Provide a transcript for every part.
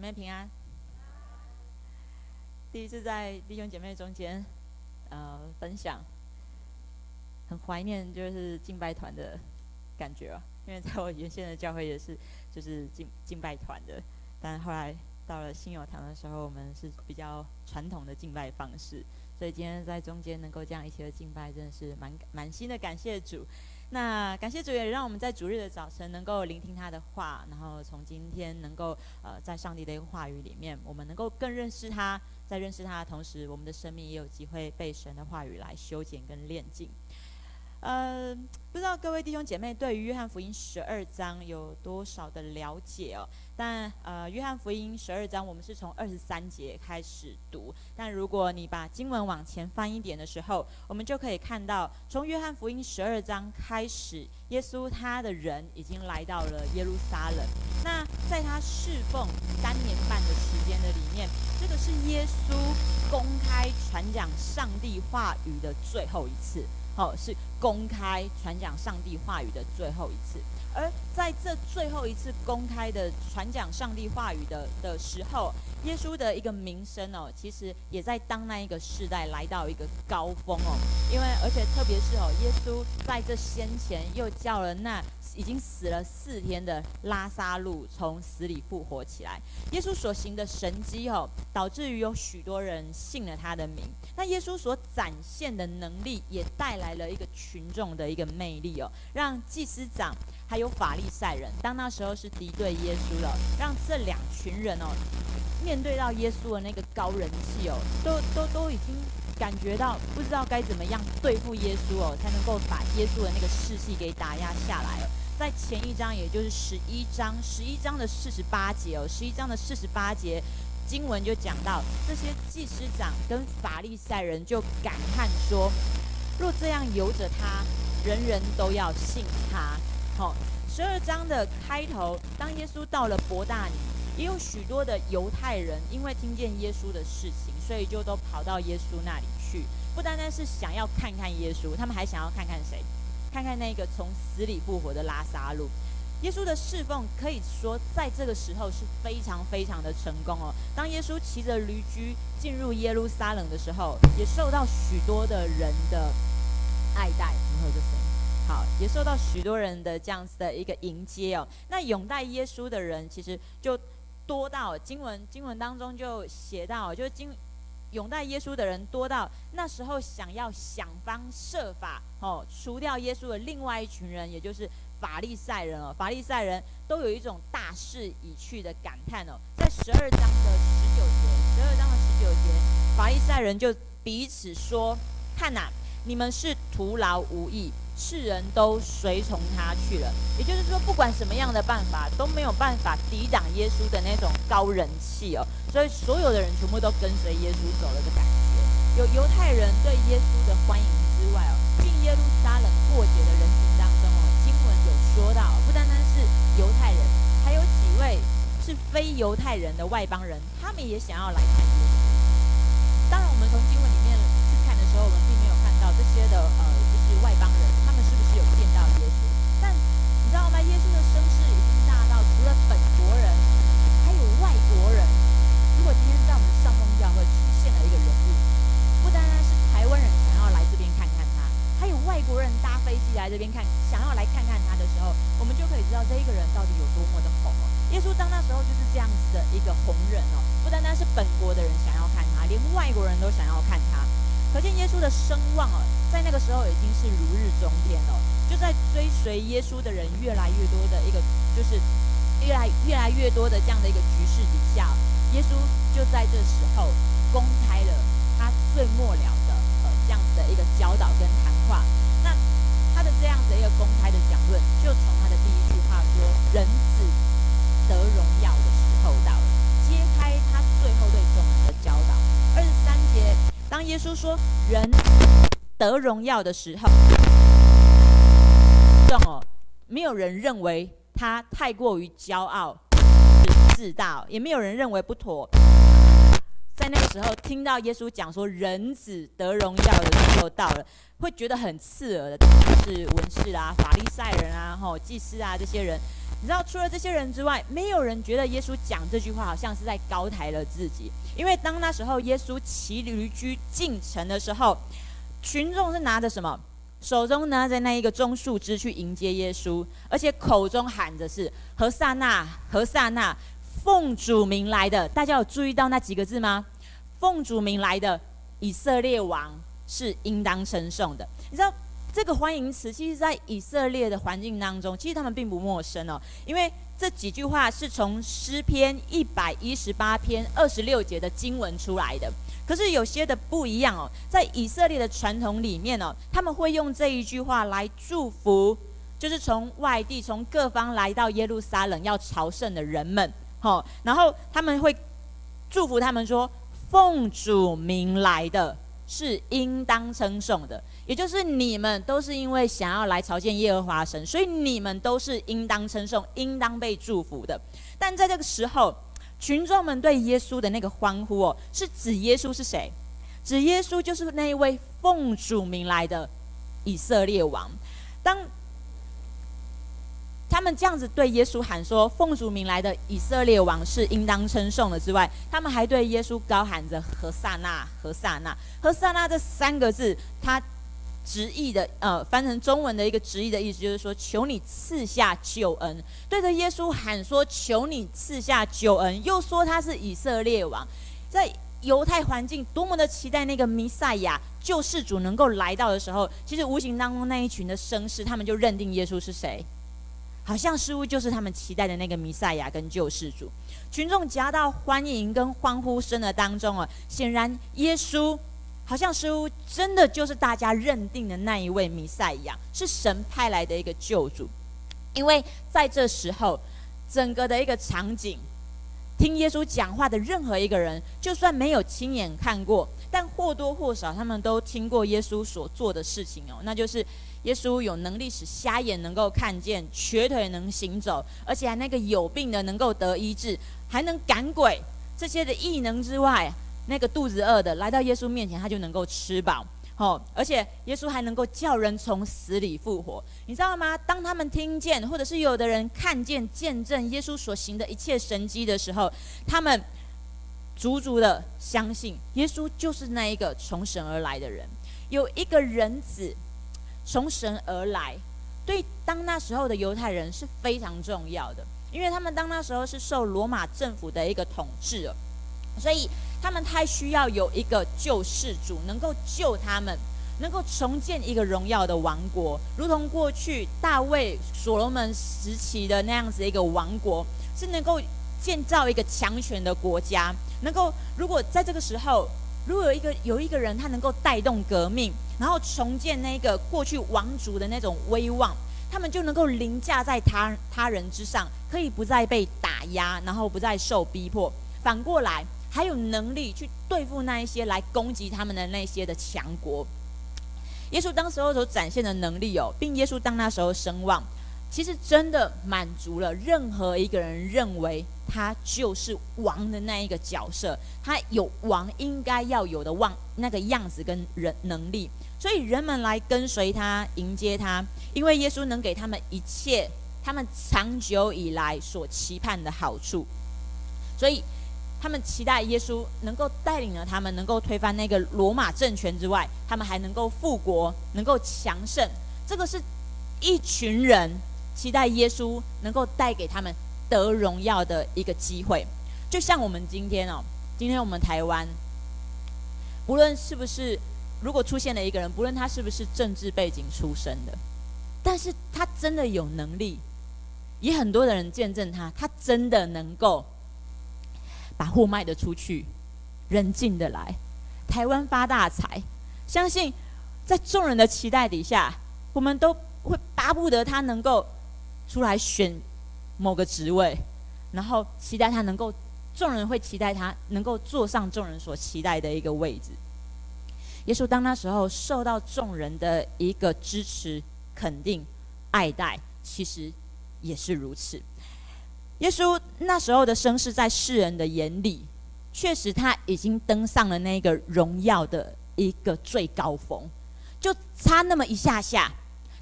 姐妹平安。第一次在弟兄姐妹中间，呃，分享，很怀念就是敬拜团的感觉啊。因为在我原先的教会也是就是敬敬拜团的，但后来到了新友堂的时候，我们是比较传统的敬拜方式，所以今天在中间能够这样一起的敬拜，真的是蛮满心的感谢主。那感谢主也让我们在主日的早晨能够聆听他的话，然后从今天能够呃在上帝的一个话语里面，我们能够更认识他，在认识他的同时，我们的生命也有机会被神的话语来修剪跟炼净。呃，不知道各位弟兄姐妹对于约翰福音十二章有多少的了解哦？但呃，约翰福音十二章我们是从二十三节开始读。但如果你把经文往前翻一点的时候，我们就可以看到，从约翰福音十二章开始，耶稣他的人已经来到了耶路撒冷。那在他侍奉三年半的时间的里面，这个是耶稣公开传讲上帝话语的最后一次。好，是公开传讲上帝话语的最后一次。而在这最后一次公开的传讲上帝话语的的时候，耶稣的一个名声哦，其实也在当那一个世代来到一个高峰哦。因为而且特别是哦，耶稣在这先前又叫了那已经死了四天的拉撒路从死里复活起来。耶稣所行的神迹哦，导致于有许多人信了他的名。那耶稣所展现的能力，也带来了一个群众的一个魅力哦，让祭司长。还有法利赛人，当那时候是敌对耶稣的，让这两群人哦，面对到耶稣的那个高人气哦，都都都已经感觉到不知道该怎么样对付耶稣哦，才能够把耶稣的那个士气给打压下来了。在前一章，也就是十一章，十一章的四十八节哦，十一章的四十八节经文就讲到，这些祭司长跟法利赛人就感叹说：若这样由着他，人人都要信他。好，十二章的开头，当耶稣到了伯大尼，也有许多的犹太人，因为听见耶稣的事情，所以就都跑到耶稣那里去。不单单是想要看看耶稣，他们还想要看看谁？看看那个从死里复活的拉撒路。耶稣的侍奉可以说在这个时候是非常非常的成功哦。当耶稣骑着驴驹进入耶路撒冷的时候，也受到许多的人的爱戴。然后就是。好，也受到许多人的这样子的一个迎接哦。那拥戴耶稣的人其实就多到经文经文当中就写到，就是经拥戴耶稣的人多到那时候想要想方设法哦除掉耶稣的另外一群人，也就是法利赛人哦。法利赛人都有一种大势已去的感叹哦。在十二章的十九节，十二章的十九节，法利赛人就彼此说：“看哪，你们是徒劳无益。”世人都随从他去了，也就是说，不管什么样的办法都没有办法抵挡耶稣的那种高人气哦。所以所有的人全部都跟随耶稣走了的感觉。有犹太人对耶稣的欢迎之外哦，进耶路撒冷过节的人群当中哦，经文有说到，不单单是犹太人，还有几位是非犹太人的外邦人，他们也想要来看耶稣。当然，我们从经文里面去看的时候，我们并没有这些的呃，就是外邦人。他们是不是有见到耶稣？但你知道吗？耶稣的声势已经大到，除了本国人，还有外国人。如果今天在我们上峰教会出现了一个人物，不单单是台湾人想要来这边看看他，还有外国人搭飞机来这边看，想要来看看他的时候，我们就可以知道这一个人到底有多么的红哦。耶稣当那时候就是这样子的一个红人哦，不单单是本国的人想要看他，连外国人都想要看他。可见耶稣的声望哦，在那个时候已经是如日中天了。就在追随耶稣的人越来越多的一个，就是越来越来越多的这样的一个局势底下，耶稣就在这时候公开了他最末了的呃这样子的一个教导跟谈话。那他的这样子的一个公开的讲论，就从他的第一句话说：“人子得荣耀的时候到了。”揭开他最后对众人的教导。二十三节，当耶稣说“人得荣耀的时候”。哦，没有人认为他太过于骄傲、自大，也没有人认为不妥。在那个时候，听到耶稣讲说“人子得荣耀的时候到了”，会觉得很刺耳的，是文士啊、法利赛人啊、吼祭司啊这些人，你知道，除了这些人之外，没有人觉得耶稣讲这句话好像是在高抬了自己。因为当那时候耶稣骑驴驹进城的时候，群众是拿着什么？手中拿着那一个棕树枝去迎接耶稣，而且口中喊着是“何撒那，何撒那，奉主名来的”。大家有注意到那几个字吗？“奉主名来的以色列王是应当称颂的。”你知道这个欢迎词，其实在以色列的环境当中，其实他们并不陌生哦，因为这几句话是从诗篇一百一十八篇二十六节的经文出来的。可是有些的不一样哦，在以色列的传统里面哦，他们会用这一句话来祝福，就是从外地、从各方来到耶路撒冷要朝圣的人们，好，然后他们会祝福他们说：“奉主名来的是应当称颂的，也就是你们都是因为想要来朝见耶和华神，所以你们都是应当称颂、应当被祝福的。但在这个时候。”群众们对耶稣的那个欢呼哦，是指耶稣是谁？指耶稣就是那一位奉主名来的以色列王。当他们这样子对耶稣喊说“奉主名来的以色列王是应当称颂的”之外，他们还对耶稣高喊着“何撒那，何撒那，何撒那”这三个字，他。直译的，呃，翻成中文的一个直译的意思就是说，求你赐下救恩，对着耶稣喊说，求你赐下救恩，又说他是以色列王，在犹太环境多么的期待那个弥赛亚救世主能够来到的时候，其实无形当中那一群的声势，他们就认定耶稣是谁，好像似乎就是他们期待的那个弥赛亚跟救世主，群众夹道欢迎跟欢呼声的当中啊，显然耶稣。好像似乎真的就是大家认定的那一位弥赛亚，是神派来的一个救主。因为在这时候，整个的一个场景，听耶稣讲话的任何一个人，就算没有亲眼看过，但或多或少他们都听过耶稣所做的事情哦。那就是耶稣有能力使瞎眼能够看见，瘸腿能行走，而且还那个有病的能够得医治，还能赶鬼，这些的异能之外。那个肚子饿的来到耶稣面前，他就能够吃饱，哦，而且耶稣还能够叫人从死里复活，你知道吗？当他们听见，或者是有的人看见、见证耶稣所行的一切神迹的时候，他们足足的相信耶稣就是那一个从神而来的人，有一个人子从神而来，对当那时候的犹太人是非常重要的，因为他们当那时候是受罗马政府的一个统治，所以。他们太需要有一个救世主，能够救他们，能够重建一个荣耀的王国，如同过去大卫、所罗门时期的那样子一个王国，是能够建造一个强权的国家。能够，如果在这个时候，如果有一个有一个人，他能够带动革命，然后重建那个过去王族的那种威望，他们就能够凌驾在他他人之上，可以不再被打压，然后不再受逼迫。反过来。还有能力去对付那一些来攻击他们的那些的强国。耶稣当时候所展现的能力哦，并耶稣当那时候声望，其实真的满足了任何一个人认为他就是王的那一个角色，他有王应该要有的望那个样子跟人能力，所以人们来跟随他，迎接他，因为耶稣能给他们一切他们长久以来所期盼的好处，所以。他们期待耶稣能够带领了他们，能够推翻那个罗马政权之外，他们还能够复国，能够强盛。这个是一群人期待耶稣能够带给他们得荣耀的一个机会。就像我们今天哦，今天我们台湾，不论是不是，如果出现了一个人，不论他是不是政治背景出身的，但是他真的有能力，也很多的人见证他，他真的能够。把货卖得出去，人进得来，台湾发大财。相信在众人的期待底下，我们都会巴不得他能够出来选某个职位，然后期待他能够，众人会期待他能够坐上众人所期待的一个位置。耶稣当那时候受到众人的一个支持、肯定、爱戴，其实也是如此。耶稣那时候的声势，在世人的眼里，确实他已经登上了那个荣耀的一个最高峰，就差那么一下下，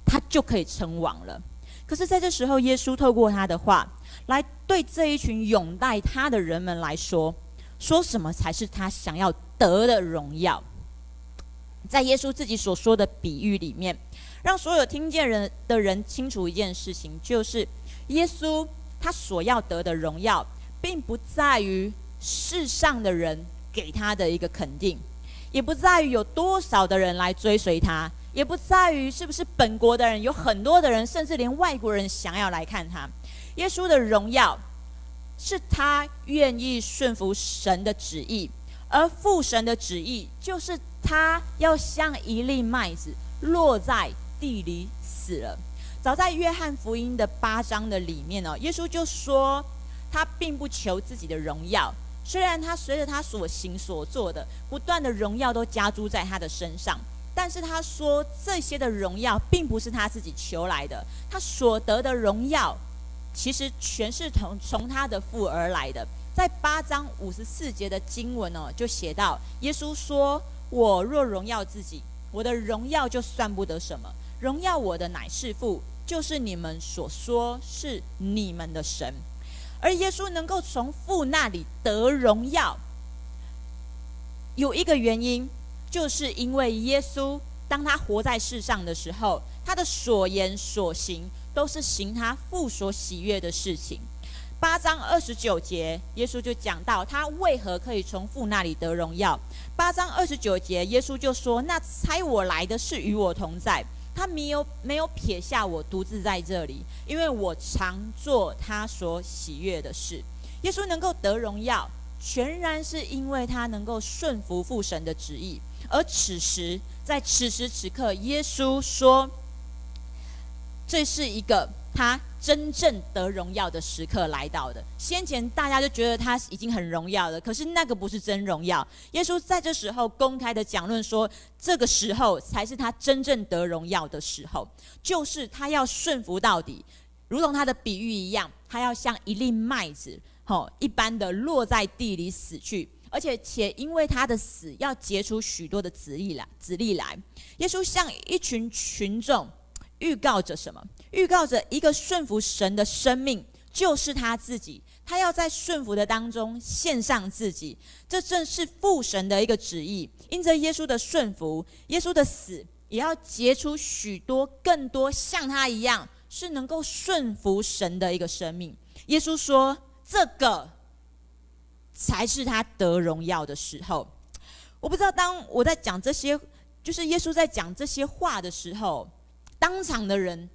他就可以称王了。可是，在这时候，耶稣透过他的话，来对这一群拥戴他的人们来说，说什么才是他想要得的荣耀？在耶稣自己所说的比喻里面，让所有听见人的人清楚一件事情，就是耶稣他所要得的荣耀，并不在于世上的人给他的一个肯定，也不在于有多少的人来追随他，也不在于是不是本国的人有很多的人，甚至连外国人想要来看他。耶稣的荣耀是他愿意顺服神的旨意，而父神的旨意就是。他要像一粒麦子落在地里死了。早在约翰福音的八章的里面呢，耶稣就说他并不求自己的荣耀，虽然他随着他所行所做的不断的荣耀都加诸在他的身上，但是他说这些的荣耀并不是他自己求来的，他所得的荣耀其实全是从从他的父而来的。在八章五十四节的经文呢，就写到耶稣说。我若荣耀自己，我的荣耀就算不得什么。荣耀我的乃是父，就是你们所说是你们的神。而耶稣能够从父那里得荣耀，有一个原因，就是因为耶稣当他活在世上的时候，他的所言所行都是行他父所喜悦的事情。八章二十九节，耶稣就讲到他为何可以从父那里得荣耀。八章二十九节，耶稣就说：“那差我来的是与我同在，他没有没有撇下我独自在这里，因为我常做他所喜悦的事。”耶稣能够得荣耀，全然是因为他能够顺服父神的旨意。而此时，在此时此刻，耶稣说：“这是一个他。”真正得荣耀的时刻来到的。先前大家就觉得他已经很荣耀了，可是那个不是真荣耀。耶稣在这时候公开的讲论说，这个时候才是他真正得荣耀的时候，就是他要顺服到底，如同他的比喻一样，他要像一粒麦子，吼一般的落在地里死去，而且且因为他的死要结出许多的子粒来，子粒来。耶稣向一群群众。预告着什么？预告着一个顺服神的生命，就是他自己。他要在顺服的当中献上自己，这正是父神的一个旨意。因着耶稣的顺服，耶稣的死，也要结出许多更多像他一样是能够顺服神的一个生命。耶稣说：“这个才是他得荣耀的时候。”我不知道，当我在讲这些，就是耶稣在讲这些话的时候。当场的人，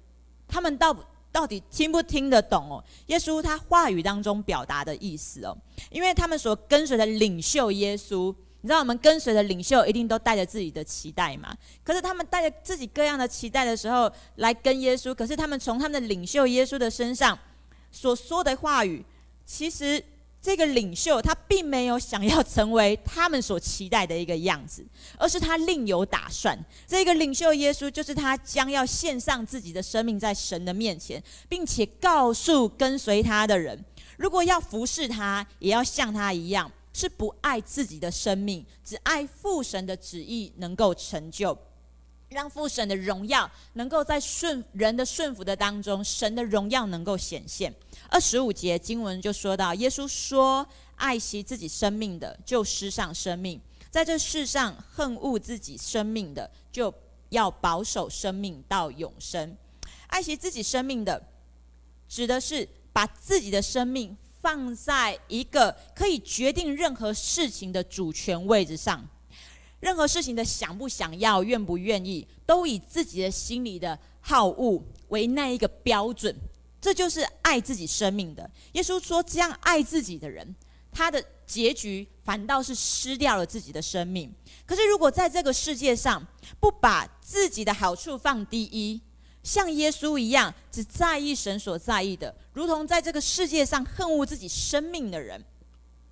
他们到到底听不听得懂哦？耶稣他话语当中表达的意思哦，因为他们所跟随的领袖耶稣，你知道我们跟随的领袖一定都带着自己的期待嘛？可是他们带着自己各样的期待的时候来跟耶稣，可是他们从他们的领袖耶稣的身上所说的话语，其实。这个领袖他并没有想要成为他们所期待的一个样子，而是他另有打算。这个领袖耶稣就是他将要献上自己的生命在神的面前，并且告诉跟随他的人，如果要服侍他，也要像他一样，是不爱自己的生命，只爱父神的旨意能够成就。让父神的荣耀能够在顺人的顺服的当中，神的荣耀能够显现。二十五节经文就说到，耶稣说：“爱惜自己生命的，就失丧生命；在这世上恨恶自己生命的，就要保守生命到永生。爱惜自己生命的，指的是把自己的生命放在一个可以决定任何事情的主权位置上。”任何事情的想不想要、愿不愿意，都以自己的心里的好恶为那一个标准，这就是爱自己生命的。耶稣说，这样爱自己的人，他的结局反倒是失掉了自己的生命。可是，如果在这个世界上不把自己的好处放第一，像耶稣一样只在意神所在意的，如同在这个世界上恨恶自己生命的人，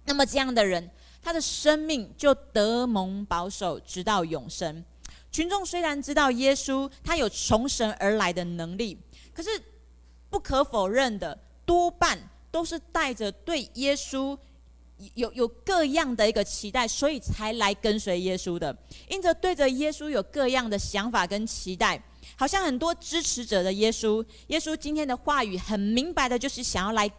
那么这样的人。他的生命就得蒙保守，直到永生。群众虽然知道耶稣他有从神而来的能力，可是不可否认的，多半都是带着对耶稣有有各样的一个期待，所以才来跟随耶稣的。因着对着耶稣有各样的想法跟期待，好像很多支持者的耶稣，耶稣今天的话语很明白的，就是想要来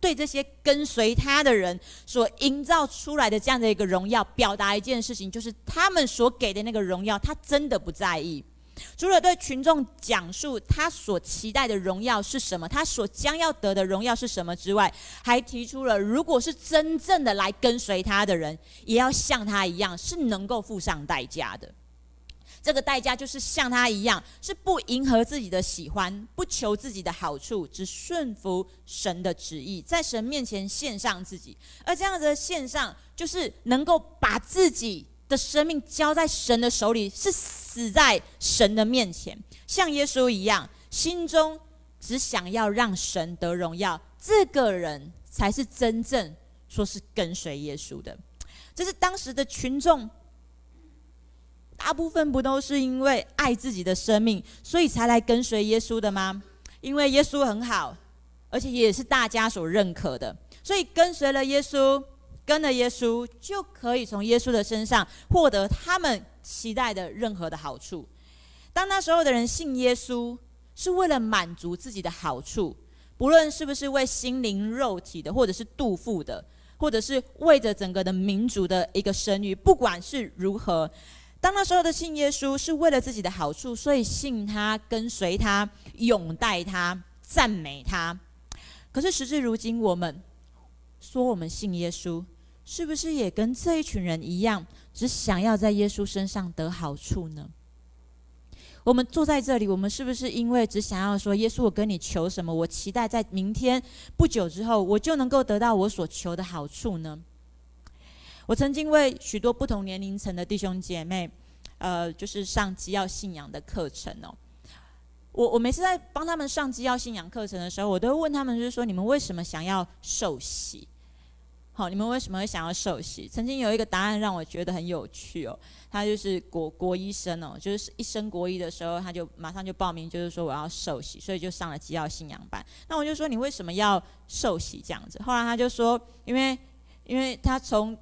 对这些跟随他的人所营造出来的这样的一个荣耀，表达一件事情，就是他们所给的那个荣耀，他真的不在意。除了对群众讲述他所期待的荣耀是什么，他所将要得的荣耀是什么之外，还提出了，如果是真正的来跟随他的人，也要像他一样，是能够付上代价的。这个代价就是像他一样，是不迎合自己的喜欢，不求自己的好处，只顺服神的旨意，在神面前献上自己。而这样子的献上，就是能够把自己的生命交在神的手里，是死在神的面前，像耶稣一样，心中只想要让神得荣耀。这个人才是真正说是跟随耶稣的。这是当时的群众，大部分不都是因为爱自己的生命，所以才来跟随耶稣的吗？因为耶稣很好，而且也是大家所认可的，所以跟随了耶稣。跟了耶稣，就可以从耶稣的身上获得他们期待的任何的好处。当那时候的人信耶稣，是为了满足自己的好处，不论是不是为心灵肉体的，或者是肚腹的，或者是为着整个的民族的一个声誉，不管是如何，当那时候的信耶稣是为了自己的好处，所以信他、跟随他、拥戴他、赞美他。可是时至如今，我们说我们信耶稣。是不是也跟这一群人一样，只想要在耶稣身上得好处呢？我们坐在这里，我们是不是因为只想要说，耶稣，我跟你求什么？我期待在明天不久之后，我就能够得到我所求的好处呢？我曾经为许多不同年龄层的弟兄姐妹，呃，就是上基要信仰的课程哦。我我每次在帮他们上基要信仰课程的时候，我都问他们，就是说，你们为什么想要受洗？好，你们为什么会想要受洗？曾经有一个答案让我觉得很有趣哦。他就是国国医生哦，就是一升国医的时候，他就马上就报名，就是说我要受洗，所以就上了基要信仰班。那我就说，你为什么要受洗这样子？后来他就说，因为因为他从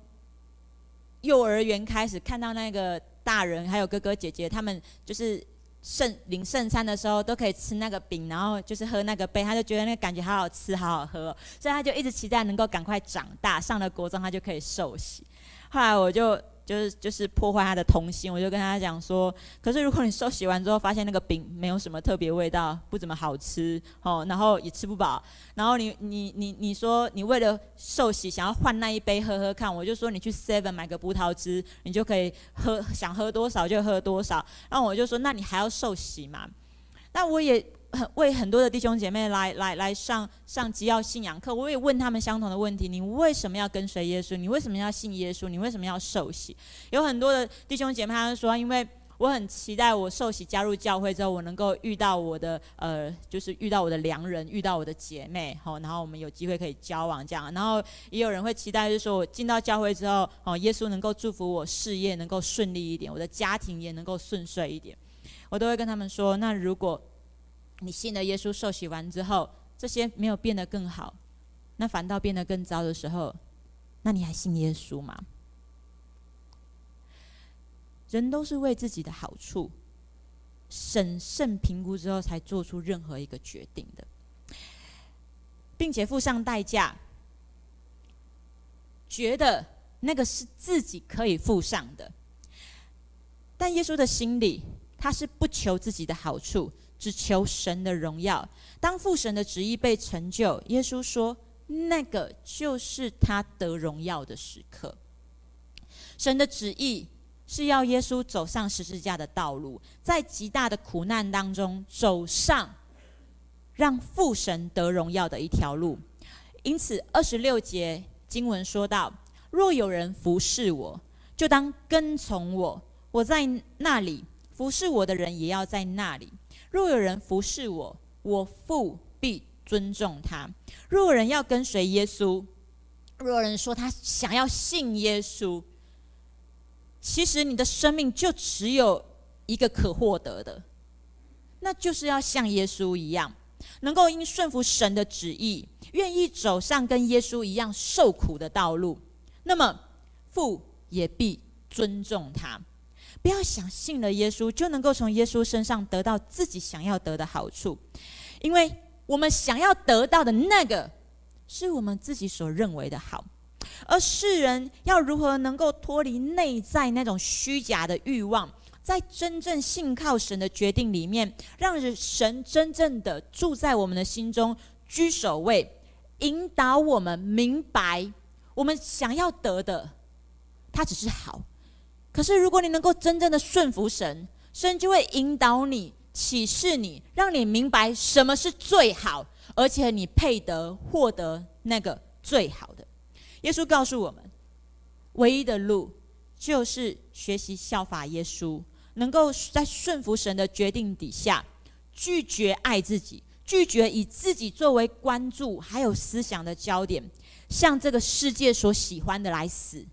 幼儿园开始看到那个大人还有哥哥姐姐，他们就是。圣领圣餐的时候都可以吃那个饼，然后就是喝那个杯，他就觉得那个感觉好好吃，好好喝，所以他就一直期待能够赶快长大，上了国中他就可以受洗。后来我就。就是就是破坏他的童心，我就跟他讲说，可是如果你受洗完之后发现那个饼没有什么特别味道，不怎么好吃哦，然后也吃不饱，然后你你你你说你为了受洗想要换那一杯喝喝看，我就说你去 Seven 买个葡萄汁，你就可以喝，想喝多少就喝多少，然后我就说那你还要受洗嘛？那我也。为很多的弟兄姐妹来来来上上基要信仰课，我也问他们相同的问题：你为什么要跟随耶稣？你为什么要信耶稣？你为什么要受洗？有很多的弟兄姐妹他们说：因为我很期待我受洗加入教会之后，我能够遇到我的呃，就是遇到我的良人，遇到我的姐妹，好，然后我们有机会可以交往这样。然后也有人会期待，就是说我进到教会之后，哦，耶稣能够祝福我事业能够顺利一点，我的家庭也能够顺遂一点。我都会跟他们说：那如果你信了耶稣，受洗完之后，这些没有变得更好，那反倒变得更糟的时候，那你还信耶稣吗？人都是为自己的好处，审慎评估之后才做出任何一个决定的，并且付上代价，觉得那个是自己可以付上的。但耶稣的心里，他是不求自己的好处。只求神的荣耀。当父神的旨意被成就，耶稣说：“那个就是他得荣耀的时刻。”神的旨意是要耶稣走上十字架的道路，在极大的苦难当中走上让父神得荣耀的一条路。因此，二十六节经文说道：“若有人服侍我，就当跟从我；我在那里，服侍我的人也要在那里。”若有人服侍我，我父必尊重他。若有人要跟随耶稣，若有人说他想要信耶稣，其实你的生命就只有一个可获得的，那就是要像耶稣一样，能够因顺服神的旨意，愿意走上跟耶稣一样受苦的道路。那么父也必尊重他。不要想信了耶稣就能够从耶稣身上得到自己想要得的好处，因为我们想要得到的那个，是我们自己所认为的好。而世人要如何能够脱离内在那种虚假的欲望，在真正信靠神的决定里面，让神真正的住在我们的心中，居首位，引导我们明白我们想要得的，它只是好。可是如果你能够真正的顺服神，神就会引导你、启示你，让你明白什么是最好，而且你配得获得那个最好的。耶稣告诉我们，唯一的路就是学习效法耶稣，能够在顺服神的决定底下，拒绝爱自己，拒绝以自己作为关注还有思想的焦点，向这个世界所喜欢的来死。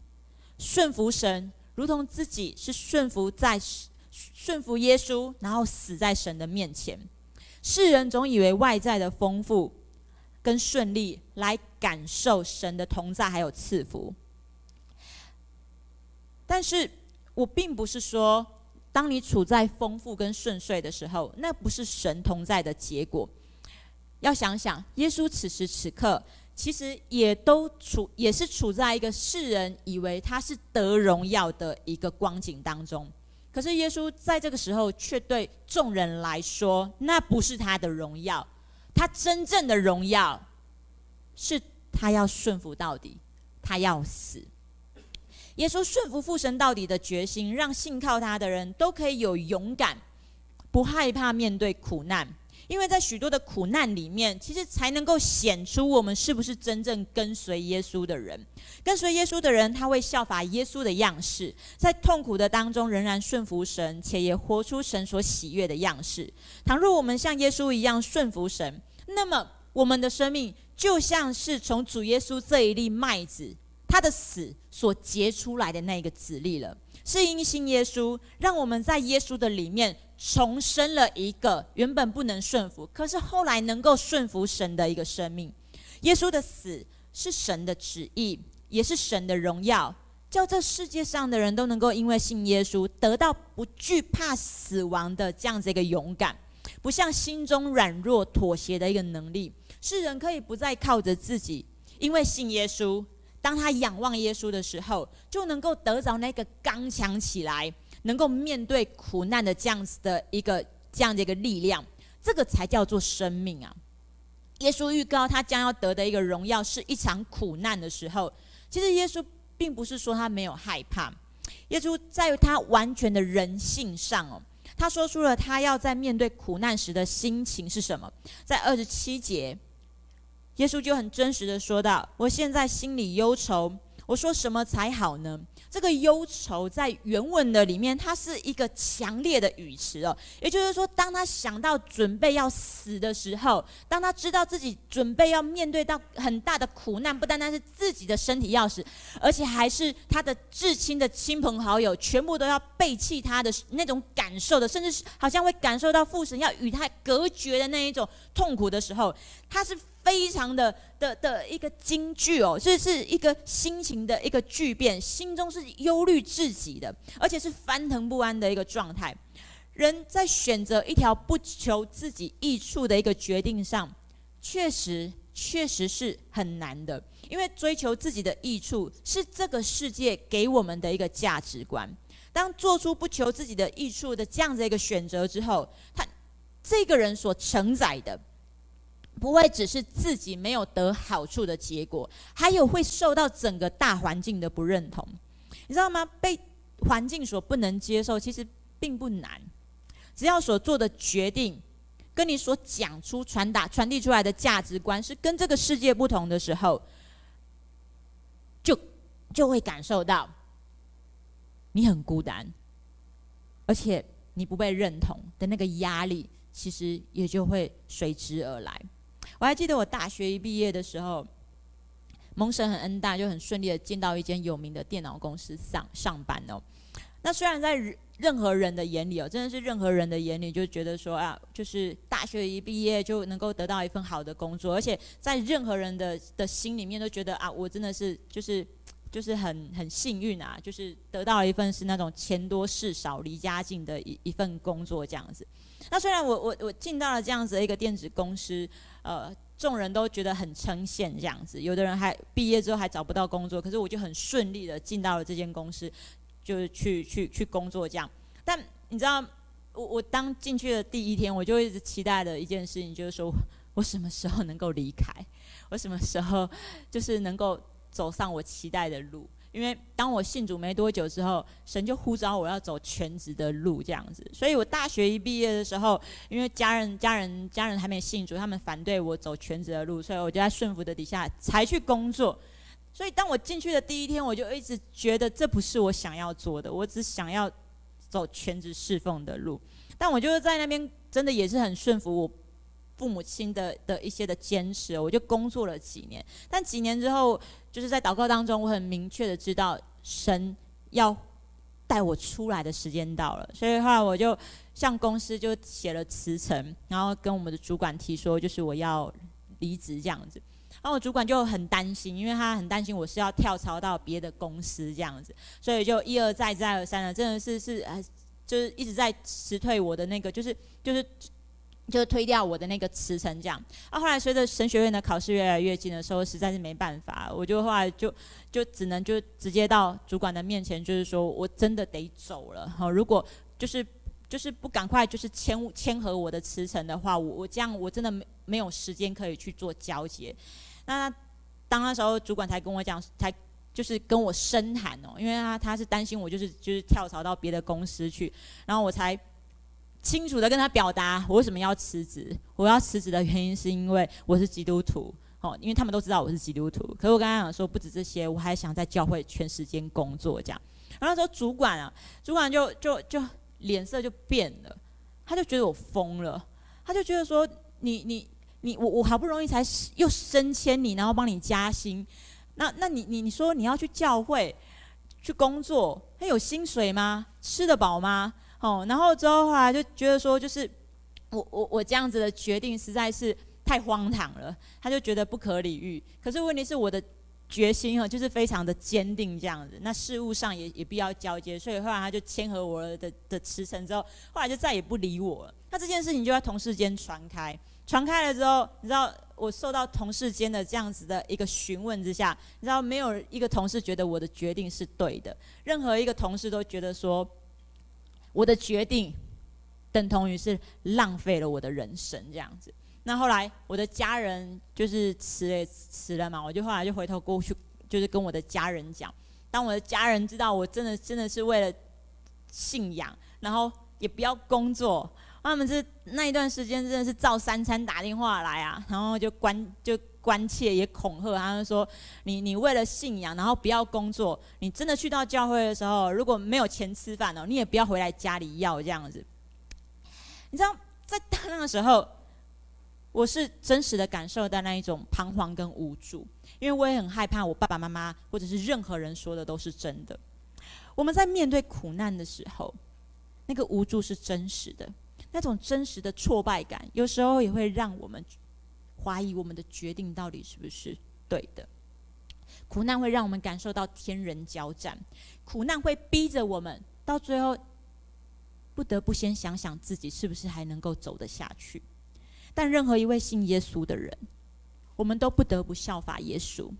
顺服神，如同自己是顺服在顺服耶稣，然后死在神的面前。世人总以为外在的丰富。跟顺利来感受神的同在，还有赐福。但是我并不是说，当你处在丰富跟顺遂的时候，那不是神同在的结果。要想想，耶稣此时此刻其实也都处，也是处在一个世人以为他是得荣耀的一个光景当中。可是耶稣在这个时候，却对众人来说，那不是他的荣耀。他真正的荣耀，是他要顺服到底，他要死。耶稣顺服父神到底的决心，让信靠他的人都可以有勇敢，不害怕面对苦难。因为在许多的苦难里面，其实才能够显出我们是不是真正跟随耶稣的人。跟随耶稣的人，他会效法耶稣的样式，在痛苦的当中仍然顺服神，且也活出神所喜悦的样式。倘若我们像耶稣一样顺服神，那么我们的生命就像是从主耶稣这一粒麦子，他的死所结出来的那个子粒了。是因信耶稣，让我们在耶稣的里面。重生了一个原本不能顺服，可是后来能够顺服神的一个生命。耶稣的死是神的旨意，也是神的荣耀，叫这世界上的人都能够因为信耶稣，得到不惧怕死亡的这样子一个勇敢，不像心中软弱妥协的一个能力。世人可以不再靠着自己，因为信耶稣，当他仰望耶稣的时候，就能够得着那个刚强起来。能够面对苦难的这样子的一个这样的一个力量，这个才叫做生命啊！耶稣预告他将要得的一个荣耀是一场苦难的时候，其实耶稣并不是说他没有害怕，耶稣在他完全的人性上哦，他说出了他要在面对苦难时的心情是什么，在二十七节，耶稣就很真实的说道：“我现在心里忧愁，我说什么才好呢？”这个忧愁在原文的里面，它是一个强烈的语词哦。也就是说，当他想到准备要死的时候，当他知道自己准备要面对到很大的苦难，不单单是自己的身体要死，而且还是他的至亲的亲朋好友全部都要背弃他的那种感受的，甚至是好像会感受到父神要与他隔绝的那一种痛苦的时候，他是。非常的的的一个惊惧哦，这是一个心情的一个巨变，心中是忧虑至极的，而且是翻腾不安的一个状态。人在选择一条不求自己益处的一个决定上，确实确实是很难的，因为追求自己的益处是这个世界给我们的一个价值观。当做出不求自己的益处的这样子一个选择之后，他这个人所承载的。不会只是自己没有得好处的结果，还有会受到整个大环境的不认同，你知道吗？被环境所不能接受，其实并不难，只要所做的决定跟你所讲出、传达、传递出来的价值观是跟这个世界不同的时候，就就会感受到你很孤单，而且你不被认同的那个压力，其实也就会随之而来。我还记得我大学一毕业的时候，蒙神很恩大，就很顺利的进到一间有名的电脑公司上上班哦。那虽然在任何人的眼里哦，真的是任何人的眼里就觉得说啊，就是大学一毕业就能够得到一份好的工作，而且在任何人的的心里面都觉得啊，我真的是就是就是很很幸运啊，就是得到了一份是那种钱多事少、离家近的一一份工作这样子。那虽然我我我进到了这样子的一个电子公司，呃，众人都觉得很称羡这样子，有的人还毕业之后还找不到工作，可是我就很顺利的进到了这间公司，就是去去去工作这样。但你知道，我我当进去的第一天，我就一直期待的一件事情，就是说我什么时候能够离开，我什么时候就是能够。走上我期待的路，因为当我信主没多久之后，神就呼召我要走全职的路，这样子。所以我大学一毕业的时候，因为家人、家人、家人还没信主，他们反对我走全职的路，所以我就在顺服的底下才去工作。所以当我进去的第一天，我就一直觉得这不是我想要做的，我只想要走全职侍奉的路。但我就是在那边真的也是很顺服我。父母亲的的一些的坚持，我就工作了几年。但几年之后，就是在祷告当中，我很明确的知道神要带我出来的时间到了。所以后来我就向公司就写了辞呈，然后跟我们的主管提说，就是我要离职这样子。然后我主管就很担心，因为他很担心我是要跳槽到别的公司这样子，所以就一而再再而三的，真的是是呃，就是一直在辞退我的那个，就是就是。就推掉我的那个辞呈，这样。啊，后来随着神学院的考试越来越近的时候，实在是没办法，我就后来就就只能就直接到主管的面前，就是说我真的得走了。好，如果就是就是不赶快就是签签合我的辞呈的话，我我这样我真的没没有时间可以去做交接。那当那时候主管才跟我讲，才就是跟我深谈哦，因为他他是担心我就是就是跳槽到别的公司去，然后我才。清楚的跟他表达我为什么要辞职。我要辞职的原因是因为我是基督徒，哦，因为他们都知道我是基督徒。可是我刚才讲说，不止这些，我还想在教会全时间工作这样。然后说主管啊，主管就就就脸色就变了，他就觉得我疯了，他就觉得说你你你我我好不容易才又升迁你，然后帮你加薪，那那你你你说你要去教会去工作，他有薪水吗？吃得饱吗？哦，然后之后后来就觉得说，就是我我我这样子的决定实在是太荒唐了，他就觉得不可理喻。可是问题是我的决心哈，就是非常的坚定这样子。那事务上也也必要交接，所以后来他就签合我的的辞呈之后，后来就再也不理我了。那这件事情就在同事间传开，传开了之后，你知道我受到同事间的这样子的一个询问之下，你知道没有一个同事觉得我的决定是对的，任何一个同事都觉得说。我的决定等同于是浪费了我的人生，这样子。那后来我的家人就是辞了辞了嘛，我就后来就回头过去，就是跟我的家人讲。当我的家人知道我真的真的是为了信仰，然后也不要工作，他们是那一段时间真的是照三餐打电话来啊，然后就关就。关切也恐吓，他们说：“你你为了信仰，然后不要工作。你真的去到教会的时候，如果没有钱吃饭哦，你也不要回来家里要这样子。”你知道，在那个时候，我是真实的感受到那一种彷徨跟无助，因为我也很害怕我爸爸妈妈或者是任何人说的都是真的。我们在面对苦难的时候，那个无助是真实的，那种真实的挫败感，有时候也会让我们。怀疑我们的决定到底是不是对的？苦难会让我们感受到天人交战，苦难会逼着我们到最后不得不先想想自己是不是还能够走得下去。但任何一位信耶稣的人，我们都不得不效法耶稣，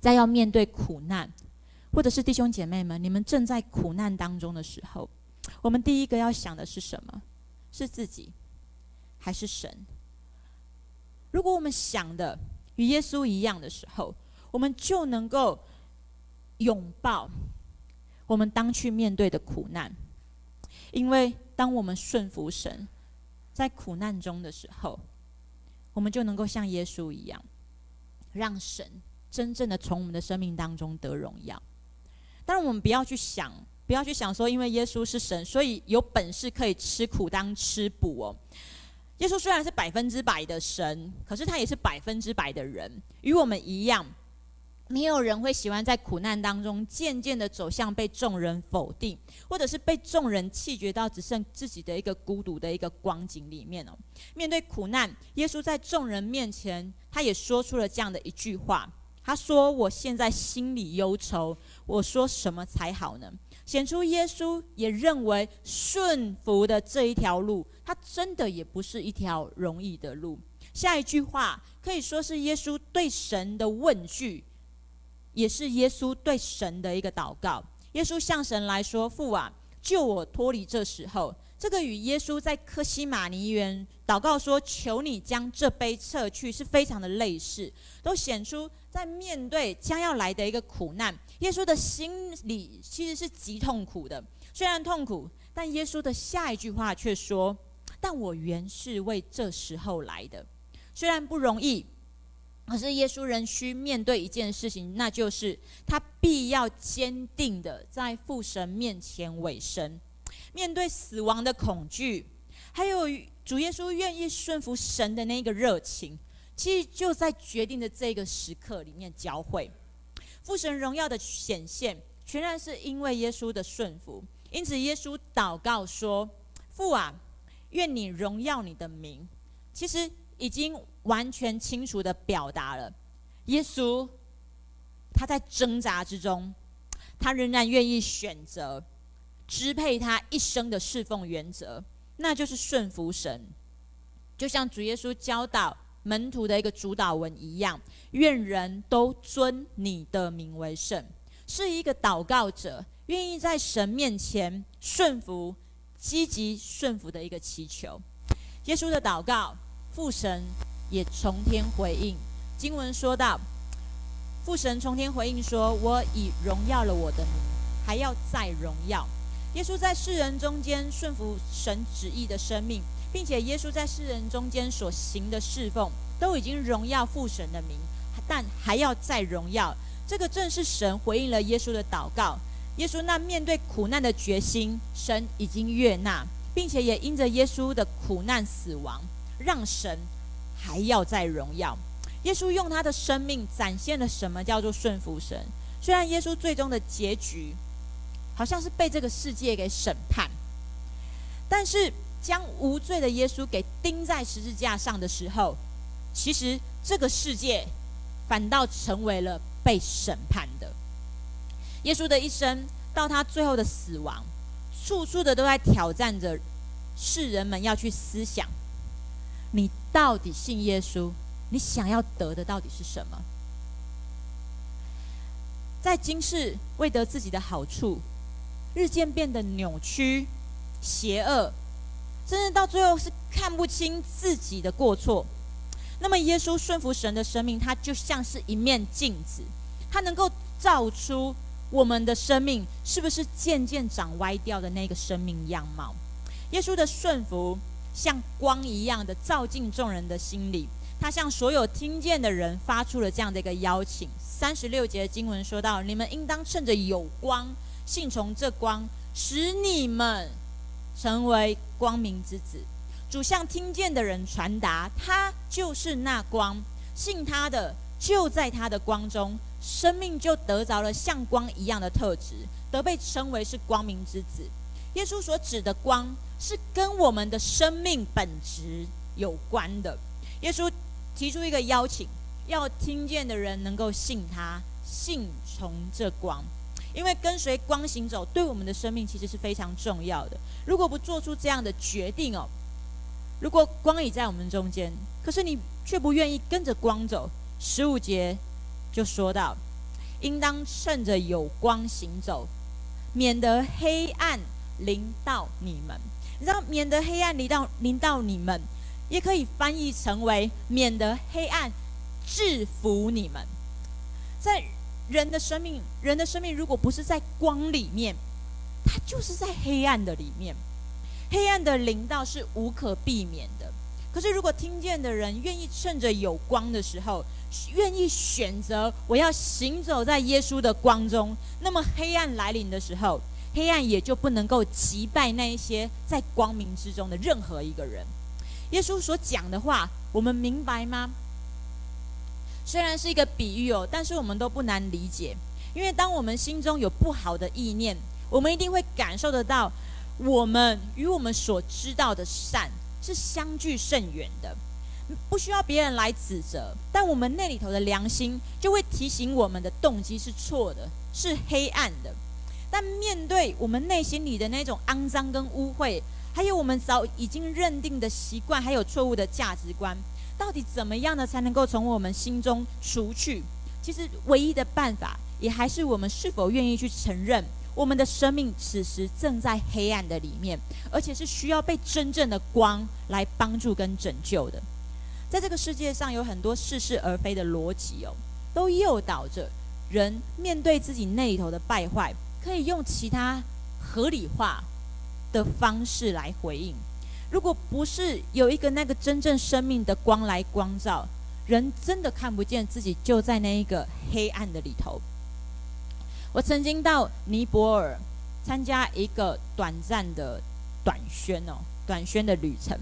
在要面对苦难，或者是弟兄姐妹们，你们正在苦难当中的时候，我们第一个要想的是什么？是自己，还是神？如果我们想的与耶稣一样的时候，我们就能够拥抱我们当去面对的苦难。因为当我们顺服神，在苦难中的时候，我们就能够像耶稣一样，让神真正的从我们的生命当中得荣耀。当然，我们不要去想，不要去想说，因为耶稣是神，所以有本事可以吃苦当吃补哦。耶稣虽然是百分之百的神，可是他也是百分之百的人，与我们一样。没有人会喜欢在苦难当中渐渐的走向被众人否定，或者是被众人弃绝到只剩自己的一个孤独的一个光景里面哦。面对苦难，耶稣在众人面前，他也说出了这样的一句话：他说：“我现在心里忧愁，我说什么才好呢？”显出耶稣也认为顺服的这一条路，它真的也不是一条容易的路。下一句话可以说是耶稣对神的问句，也是耶稣对神的一个祷告。耶稣向神来说：“父啊，救我脱离这时候。”这个与耶稣在科西马尼园祷告说：“求你将这杯撤去”是非常的类似，都显出在面对将要来的一个苦难，耶稣的心里其实是极痛苦的。虽然痛苦，但耶稣的下一句话却说：“但我原是为这时候来的。”虽然不容易，可是耶稣仍需面对一件事情，那就是他必要坚定的在父神面前委身。面对死亡的恐惧，还有主耶稣愿意顺服神的那个热情，其实就在决定的这个时刻里面交汇。父神荣耀的显现，全然是因为耶稣的顺服。因此，耶稣祷告说：“父啊，愿你荣耀你的名。”其实已经完全清楚地表达了，耶稣他在挣扎之中，他仍然愿意选择。支配他一生的侍奉原则，那就是顺服神，就像主耶稣教导门徒的一个主导文一样：愿人都尊你的名为圣。是一个祷告者愿意在神面前顺服、积极顺服的一个祈求。耶稣的祷告，父神也从天回应。经文说道：父神从天回应说：“我已荣耀了我的名，还要再荣耀。”耶稣在世人中间顺服神旨意的生命，并且耶稣在世人中间所行的侍奉，都已经荣耀父神的名，但还要再荣耀。这个正是神回应了耶稣的祷告。耶稣那面对苦难的决心，神已经悦纳，并且也因着耶稣的苦难死亡，让神还要再荣耀。耶稣用他的生命展现了什么叫做顺服神。虽然耶稣最终的结局，好像是被这个世界给审判，但是将无罪的耶稣给钉在十字架上的时候，其实这个世界反倒成为了被审判的。耶稣的一生到他最后的死亡，处处的都在挑战着世人们要去思想：你到底信耶稣？你想要得的到底是什么？在今世为得自己的好处。日渐变得扭曲、邪恶，甚至到最后是看不清自己的过错。那么，耶稣顺服神的生命，它就像是一面镜子，它能够照出我们的生命是不是渐渐长歪掉的那个生命样貌。耶稣的顺服像光一样的照进众人的心里，他向所有听见的人发出了这样的一个邀请。三十六节的经文说到：“你们应当趁着有光。”信从这光，使你们成为光明之子。主向听见的人传达，他就是那光。信他的，就在他的光中，生命就得着了像光一样的特质，得被称为是光明之子。耶稣所指的光，是跟我们的生命本质有关的。耶稣提出一个邀请，要听见的人能够信他，信从这光。因为跟随光行走，对我们的生命其实是非常重要的。如果不做出这样的决定哦，如果光已在我们中间，可是你却不愿意跟着光走，十五节就说到，应当趁着有光行走，免得黑暗临到你们。你知道，免得黑暗临到临到你们，也可以翻译成为免得黑暗制服你们，在。人的生命，人的生命如果不是在光里面，它就是在黑暗的里面。黑暗的临到是无可避免的。可是，如果听见的人愿意趁着有光的时候，愿意选择我要行走在耶稣的光中，那么黑暗来临的时候，黑暗也就不能够击败那一些在光明之中的任何一个人。耶稣所讲的话，我们明白吗？虽然是一个比喻哦，但是我们都不难理解，因为当我们心中有不好的意念，我们一定会感受得到，我们与我们所知道的善是相距甚远的。不需要别人来指责，但我们那里头的良心就会提醒我们的动机是错的，是黑暗的。但面对我们内心里的那种肮脏跟污秽，还有我们早已经认定的习惯，还有错误的价值观，到底怎么样呢才能够从我们心中除去？其实唯一的办法，也还是我们是否愿意去承认，我们的生命此时正在黑暗的里面，而且是需要被真正的光来帮助跟拯救的。在这个世界上，有很多似是而非的逻辑哦，都诱导着人面对自己内里头的败坏，可以用其他合理化的方式来回应。如果不是有一个那个真正生命的光来光照，人真的看不见自己就在那一个黑暗的里头。我曾经到尼泊尔参加一个短暂的短宣哦，短宣的旅程。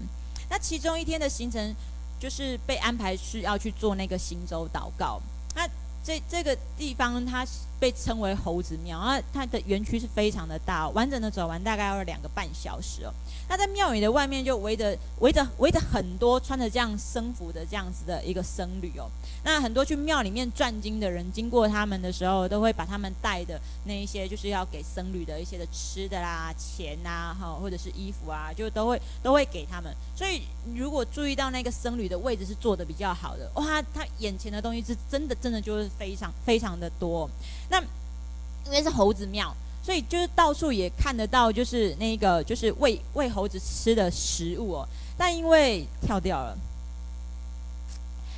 那其中一天的行程。就是被安排是要去做那个行走祷告，那这这个地方它被称为猴子庙，啊，它的园区是非常的大，哦完整的走完大概要两个半小时哦。那在庙宇的外面就围着围着围着很多穿着这样僧服的这样子的一个僧侣哦。那很多去庙里面转经的人经过他们的时候，都会把他们带的那一些就是要给僧侣的一些的吃的啦、钱呐，哈，或者是衣服啊，就都会都会给他们。所以如果注意到那个僧侣的位置是坐的比较好的，哇，他眼前的东西是真的真的就是非常非常的多。那因为是猴子庙，所以就是到处也看得到，就是那个就是喂喂猴子吃的食物哦。但因为跳掉了，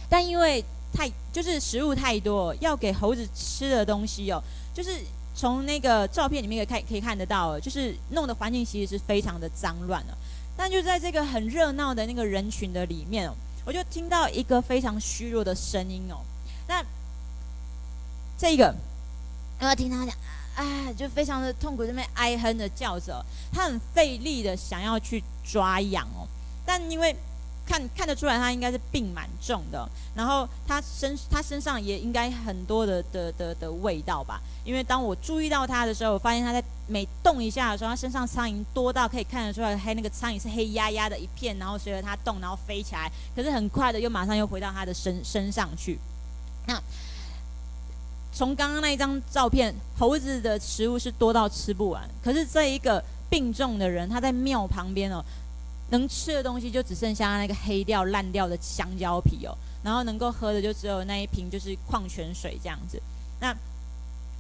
但因为。太就是食物太多，要给猴子吃的东西哦，就是从那个照片里面可以看可以看得到，就是弄的环境其实是非常的脏乱了。但就在这个很热闹的那个人群的里面哦，我就听到一个非常虚弱的声音哦。那这个，我要听他讲，啊，就非常的痛苦，这边哀哼的叫着，他很费力的想要去抓痒哦，但因为。看看得出来，他应该是病蛮重的，然后他身他身上也应该很多的的的的味道吧。因为当我注意到他的时候，我发现他在每动一下的时候，他身上苍蝇多到可以看得出来，黑那个苍蝇是黑压压的一片，然后随着他动，然后飞起来，可是很快的又马上又回到他的身身上去。那从刚刚那一张照片，猴子的食物是多到吃不完，可是这一个病重的人，他在庙旁边哦。能吃的东西就只剩下那个黑掉烂掉的香蕉皮哦，然后能够喝的就只有那一瓶就是矿泉水这样子。那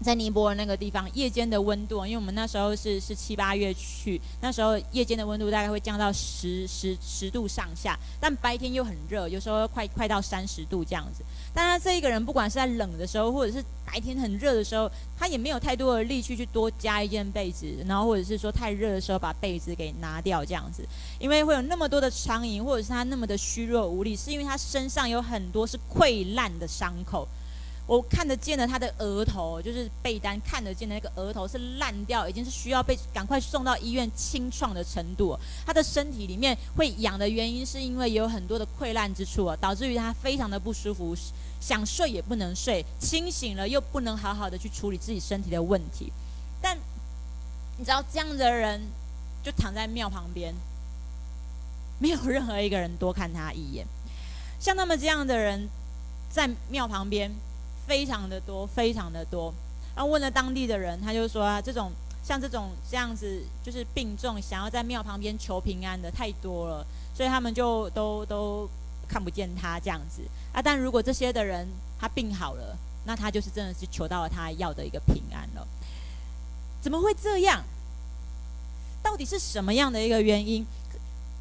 在尼泊尔那个地方，夜间的温度，因为我们那时候是是七八月去，那时候夜间的温度大概会降到十十十度上下，但白天又很热，有时候快快到三十度这样子。但他这一个人，不管是在冷的时候，或者是白天很热的时候，他也没有太多的力气去多加一件被子，然后或者是说太热的时候把被子给拿掉这样子，因为会有那么多的苍蝇，或者是他那么的虚弱无力，是因为他身上有很多是溃烂的伤口。我看得见的他的额头，就是被单看得见的那个额头是烂掉，已经是需要被赶快送到医院清创的程度。他的身体里面会痒的原因，是因为有很多的溃烂之处啊，导致于他非常的不舒服，想睡也不能睡，清醒了又不能好好的去处理自己身体的问题。但你知道这样的人就躺在庙旁边，没有任何一个人多看他一眼。像他们这样的人在庙旁边。非常的多，非常的多。然后问了当地的人，他就说啊，这种像这种这样子，就是病重，想要在庙旁边求平安的太多了，所以他们就都都看不见他这样子啊。但如果这些的人他病好了，那他就是真的是求到了他要的一个平安了。怎么会这样？到底是什么样的一个原因，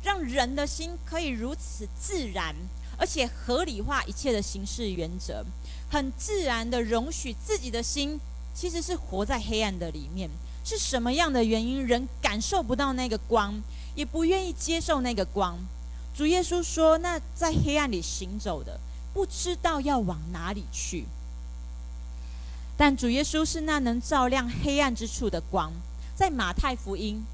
让人的心可以如此自然，而且合理化一切的形式原则？很自然的容许自己的心其实是活在黑暗的里面，是什么样的原因？人感受不到那个光，也不愿意接受那个光。主耶稣说：“那在黑暗里行走的，不知道要往哪里去。”但主耶稣是那能照亮黑暗之处的光。在马太福音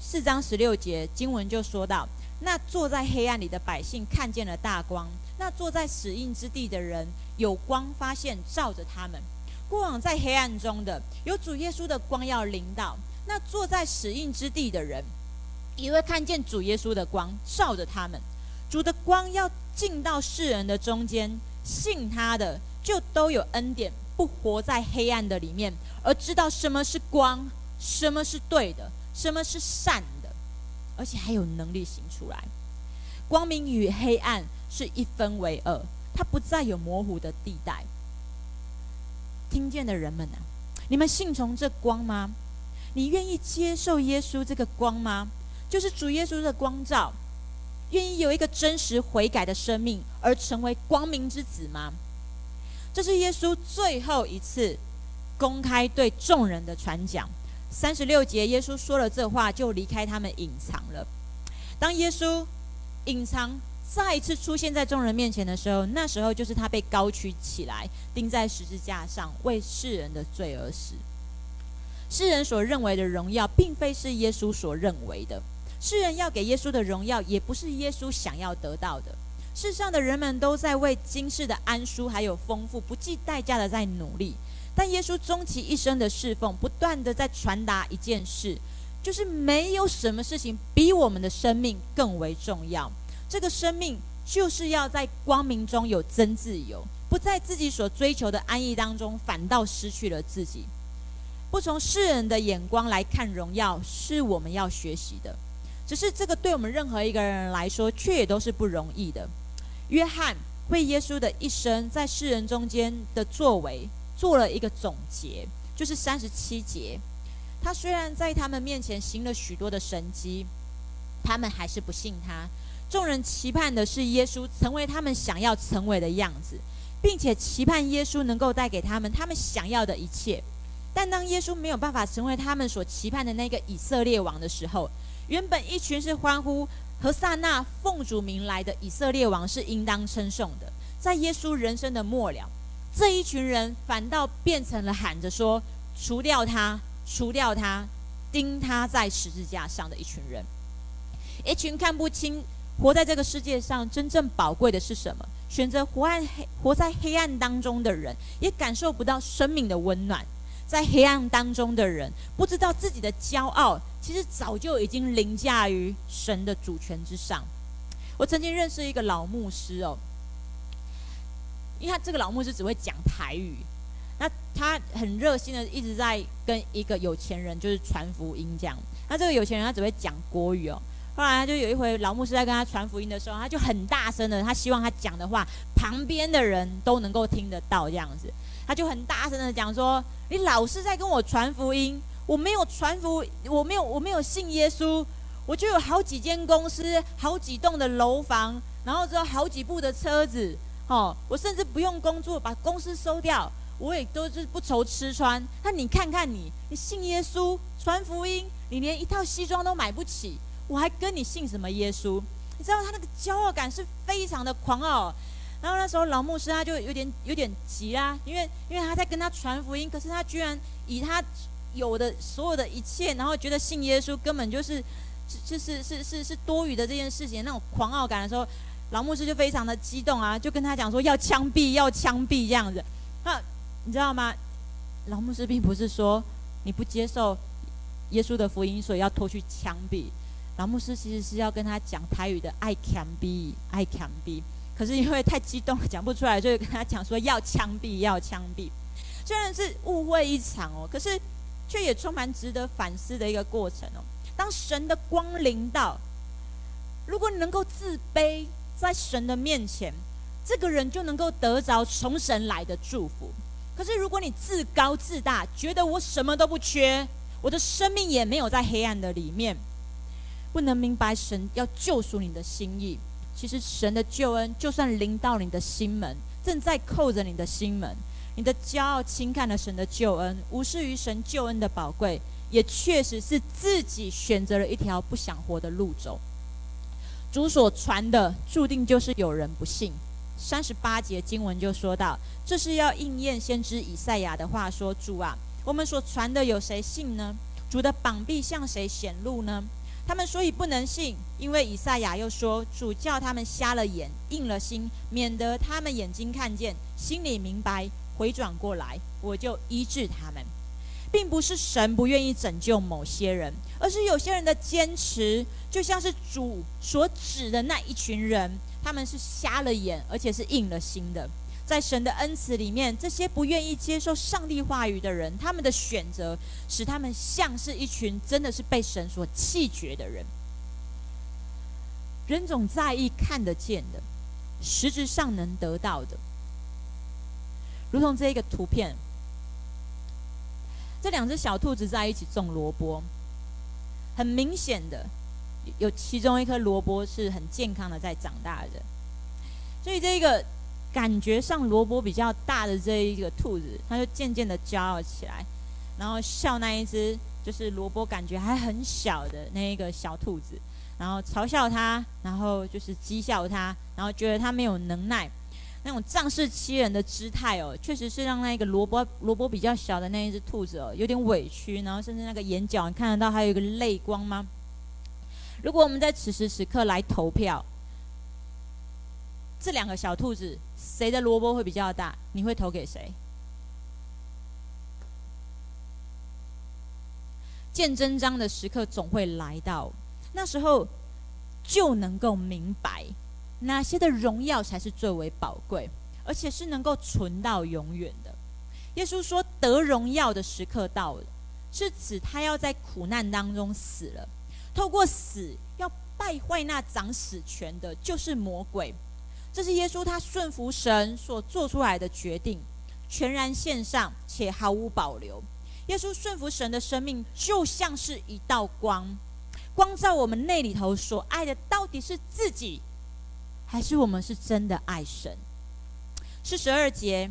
四章十六节经文就说到：“那坐在黑暗里的百姓看见了大光。”那坐在死荫之地的人，有光发现照着他们；过往在黑暗中的，有主耶稣的光要领导。那坐在死荫之地的人，也会看见主耶稣的光照着他们。主的光要进到世人的中间，信他的就都有恩典，不活在黑暗的里面，而知道什么是光，什么是对的，什么是善，而且还有能力行出来。光明与黑暗是一分为二，它不再有模糊的地带。听见的人们啊，你们信从这光吗？你愿意接受耶稣这个光吗？就是主耶稣的光照。愿意有一个真实悔改的生命，而成为光明之子吗？这是耶稣最后一次公开对众人的传讲。三十六节，耶稣说了这话，就离开他们，隐藏了。当耶稣隐藏再一次出现在众人面前的时候，那时候就是他被高举起来，钉在十字架上，为世人的罪而死。世人所认为的荣耀，并非是耶稣所认为的。世人要给耶稣的荣耀，也不是耶稣想要得到的。世上的人们都在为今世的安舒还有丰富，不计代价的在努力。但耶稣终其一生的侍奉，不断的在传达一件事，就是没有什么事情比我们的生命更为重要。这个生命就是要在光明中有真自由，不在自己所追求的安逸当中，反倒失去了自己。不从世人的眼光来看荣耀，是我们要学习的。只是这个对我们任何一个人来说，却也都是不容易的。约翰为耶稣的一生在世人中间的作为做了一个总结，就是三十七节。他虽然在他们面前行了许多的神迹，他们还是不信他。众人期盼的是耶稣成为他们想要成为的样子，并且期盼耶稣能够带给他们他们想要的一切。但当耶稣没有办法成为他们所期盼的那个以色列王的时候，原本一群是欢呼和撒那奉主名来的以色列王是应当称颂的，在耶稣人生的末了，这一群人反倒变成了喊着说：“除掉他，除掉他，钉他在十字架上的一群人，一群看不清活在这个世界上真正宝贵的是什么，选择活暗黑活在黑暗当中的人，也感受不到生命的温暖。”在黑暗当中的人，不知道自己的骄傲，其实早就已经凌驾于神的主权之上。我曾经认识一个老牧师哦，因为他这个老牧师只会讲台语，那他很热心的一直在跟一个有钱人就是传福音这样。那这个有钱人他只会讲国语哦。后来他就有一回老牧师在跟他传福音的时候，他就很大声的，他希望他讲的话旁边的人都能够听得到这样子。他就很大声的讲说：“你老是在跟我传福音，我没有传福，我没有，我没有信耶稣，我就有好几间公司，好几栋的楼房，然后之后好几部的车子，哦，我甚至不用工作，把公司收掉，我也都是不愁吃穿。那你看看你，你信耶稣传福音，你连一套西装都买不起，我还跟你信什么耶稣？你知道他那个骄傲感是非常的狂傲。”然后那时候老牧师他就有点有点急啦，因为因为他在跟他传福音，可是他居然以他有的所有的一切，然后觉得信耶稣根本就是就是是是是多余的这件事情，那种狂傲感的时候，老牧师就非常的激动啊，就跟他讲说要枪毙要枪毙这样子。那你知道吗？老牧师并不是说你不接受耶稣的福音，所以要拖去枪毙。老牧师其实是要跟他讲台语的爱枪毙爱枪毙。可是因为太激动了，讲不出来，就跟他讲说要枪毙，要枪毙。虽然是误会一场哦，可是却也充满值得反思的一个过程哦。当神的光临到，如果你能够自卑在神的面前，这个人就能够得着从神来的祝福。可是如果你自高自大，觉得我什么都不缺，我的生命也没有在黑暗的里面，不能明白神要救赎你的心意。其实神的救恩，就算临到你的心门，正在扣着你的心门，你的骄傲轻看了神的救恩，无视于神救恩的宝贵，也确实是自己选择了一条不想活的路走。主所传的，注定就是有人不信。三十八节经文就说到，这是要应验先知以赛亚的话说：“主啊，我们所传的有谁信呢？主的膀臂向谁显露呢？”他们所以不能信，因为以赛亚又说：“主叫他们瞎了眼，硬了心，免得他们眼睛看见，心里明白，回转过来，我就医治他们。”并不是神不愿意拯救某些人，而是有些人的坚持，就像是主所指的那一群人，他们是瞎了眼，而且是硬了心的。在神的恩慈里面，这些不愿意接受上帝话语的人，他们的选择使他们像是一群真的是被神所弃绝的人。人总在意看得见的，实质上能得到的，如同这一个图片，这两只小兔子在一起种萝卜，很明显的，有其中一颗萝卜是很健康的在长大的，所以这个。感觉上萝卜比较大的这一个兔子，它就渐渐的骄傲起来，然后笑那一只就是萝卜感觉还很小的那一个小兔子，然后嘲笑它，然后就是讥笑它，然后觉得它没有能耐，那种仗势欺人的姿态哦，确实是让那个萝卜萝卜比较小的那一只兔子哦有点委屈，然后甚至那个眼角你看得到还有一个泪光吗？如果我们在此时此刻来投票，这两个小兔子。谁的萝卜会比较大？你会投给谁？见真章的时刻总会来到，那时候就能够明白哪些的荣耀才是最为宝贵，而且是能够存到永远的。耶稣说：“得荣耀的时刻到了，是指他要在苦难当中死了，透过死要败坏那掌死权的，就是魔鬼。”这是耶稣他顺服神所做出来的决定，全然献上且毫无保留。耶稣顺服神的生命就像是一道光，光照我们内里头所爱的到底是自己，还是我们是真的爱神？四十二节，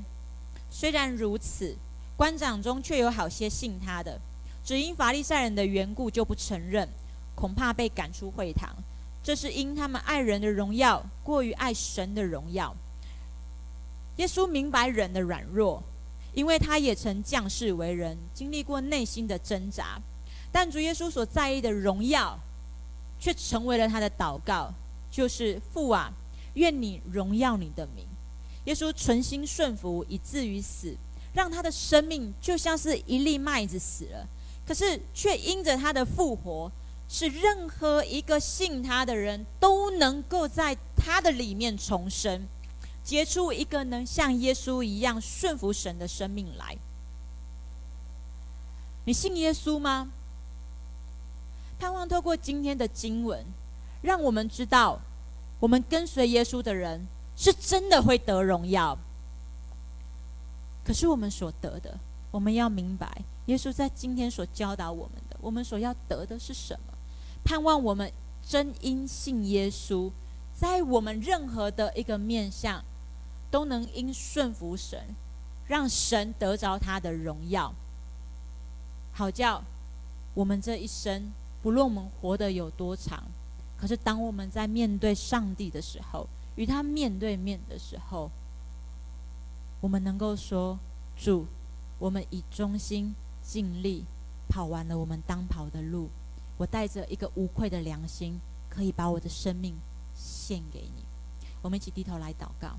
虽然如此，官长中却有好些信他的，只因法利赛人的缘故就不承认，恐怕被赶出会堂。这是因他们爱人的荣耀过于爱神的荣耀。耶稣明白人的软弱，因为他也曾降世为人，经历过内心的挣扎。但主耶稣所在意的荣耀，却成为了他的祷告，就是父啊，愿你荣耀你的名。耶稣存心顺服，以至于死，让他的生命就像是一粒麦子死了，可是却因着他的复活。是任何一个信他的人都能够在他的里面重生，结出一个能像耶稣一样顺服神的生命来。你信耶稣吗？盼望透过今天的经文，让我们知道，我们跟随耶稣的人是真的会得荣耀。可是我们所得的，我们要明白，耶稣在今天所教导我们的，我们所要得的是什么？盼望我们真因信耶稣，在我们任何的一个面向，都能因顺服神，让神得着他的荣耀，好叫我们这一生，不论我们活得有多长，可是当我们在面对上帝的时候，与他面对面的时候，我们能够说：主，我们以忠心尽力跑完了我们当跑的路。我带着一个无愧的良心，可以把我的生命献给你。我们一起低头来祷告。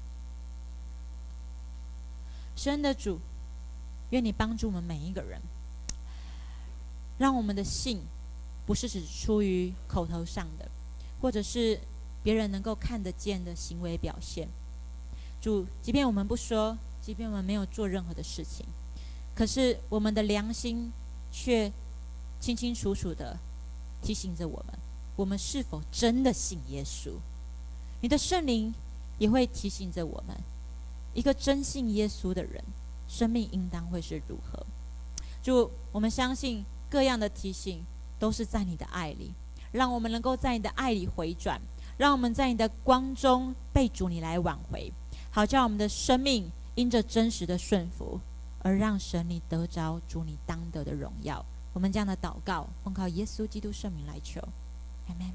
神的主，愿你帮助我们每一个人，让我们的信不是只出于口头上的，或者是别人能够看得见的行为表现。主，即便我们不说，即便我们没有做任何的事情，可是我们的良心却清清楚楚的。提醒着我们，我们是否真的信耶稣？你的圣灵也会提醒着我们，一个真信耶稣的人，生命应当会是如何？主，我们相信各样的提醒都是在你的爱里，让我们能够在你的爱里回转，让我们在你的光中被主你来挽回，好叫我们的生命因着真实的顺服，而让神你得着主你当得的荣耀。我们这样的祷告，奉靠耶稣基督圣名来求，阿门。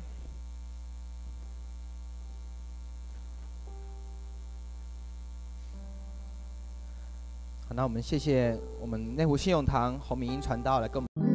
好，那我们谢谢我们内湖信用堂洪明英传道来跟我们。